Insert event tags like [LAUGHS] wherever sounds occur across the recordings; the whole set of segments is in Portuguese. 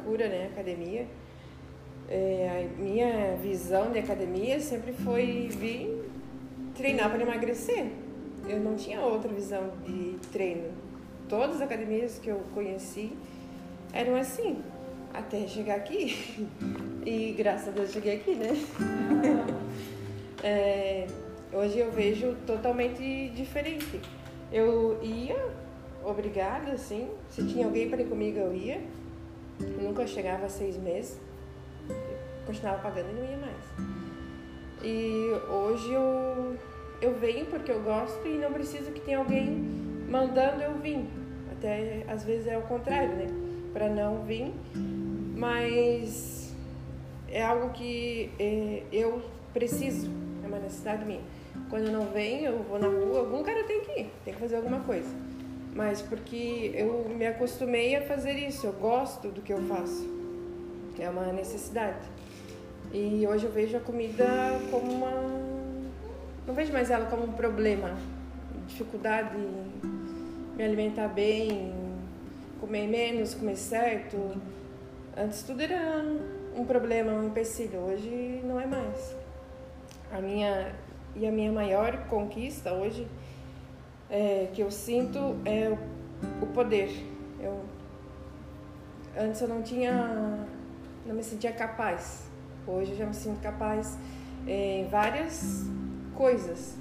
procura, né, academia. É, a minha visão de academia sempre foi vir treinar para emagrecer. Eu não tinha outra visão de treino. Todas as academias que eu conheci eram assim, até chegar aqui. [LAUGHS] E graças a Deus cheguei aqui, né? [LAUGHS] é, hoje eu vejo totalmente diferente. Eu ia obrigada, assim. Se tinha alguém para ir comigo, eu ia. Nunca chegava a seis meses. continuava pagando e não ia mais. E hoje eu, eu venho porque eu gosto e não preciso que tenha alguém mandando eu vir. Até às vezes é o contrário, né? Para não vir. Mas é algo que é, eu preciso, é uma necessidade minha. Quando eu não venho, eu vou na rua, algum cara tem que ir, tem que fazer alguma coisa mas porque eu me acostumei a fazer isso, eu gosto do que eu faço. É uma necessidade. E hoje eu vejo a comida como uma. Não vejo mais ela como um problema, dificuldade em me alimentar bem, comer menos, comer certo. Antes tudo era um problema, um empecilho, hoje não é mais. A minha e a minha maior conquista hoje é, que eu sinto é o, poder. Eu, antes eu não tinha, não me sentia capaz. Hoje eu já me sinto capaz é, em várias coisas.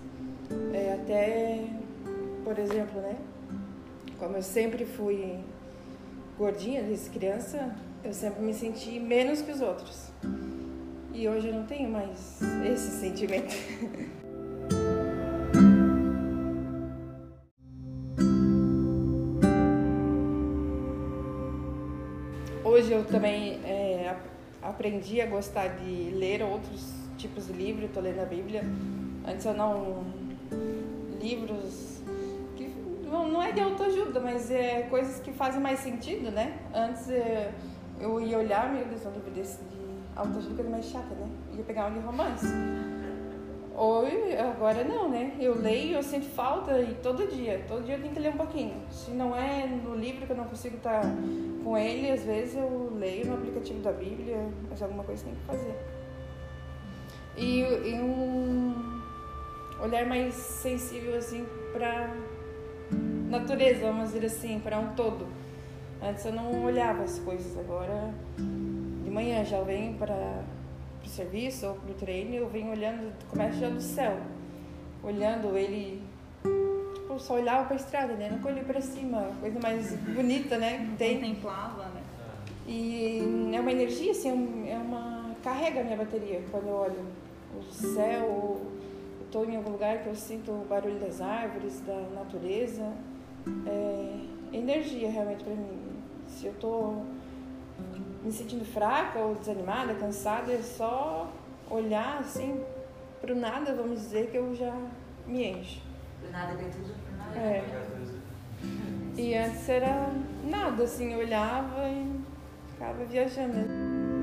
É, até, por exemplo, né? Como eu sempre fui gordinha desde criança, eu sempre me senti menos que os outros. E hoje eu não tenho mais esse sentimento. [LAUGHS] hoje eu também é, aprendi a gostar de ler outros tipos de livros, estou lendo a Bíblia. Antes eu não. livros que não é de autoajuda, mas é coisas que fazem mais sentido, né? Antes é, eu ia olhar, meu Deus, um livro desse de autoajuda, coisa mais chata, né? Ia pegar um de romance. Oi, agora não, né? Eu leio, eu sinto falta e todo dia, todo dia eu tenho que ler um pouquinho. Se não é no livro que eu não consigo estar com ele, às vezes eu leio no aplicativo da Bíblia, mas alguma coisa tem que fazer. E, e um olhar mais sensível assim para natureza, vamos dizer assim, para um todo. Antes eu não olhava as coisas, agora de manhã já venho para o serviço ou para o treino, eu venho olhando, começo já do céu, olhando ele tipo, só olhava para a estrada, né? Nunca olhei para cima, coisa mais bonita, né? Que tem. Contemplava, né? E é uma energia, assim, é uma. carrega a minha bateria quando eu olho o céu, estou em algum lugar que eu sinto o barulho das árvores, da natureza. É energia realmente para mim. Se eu estou me sentindo fraca ou desanimada, cansada, é só olhar assim para o nada, vamos dizer, que eu já me encho. Do nada vem tudo nada. É. E antes era nada, assim, eu olhava e ficava viajando.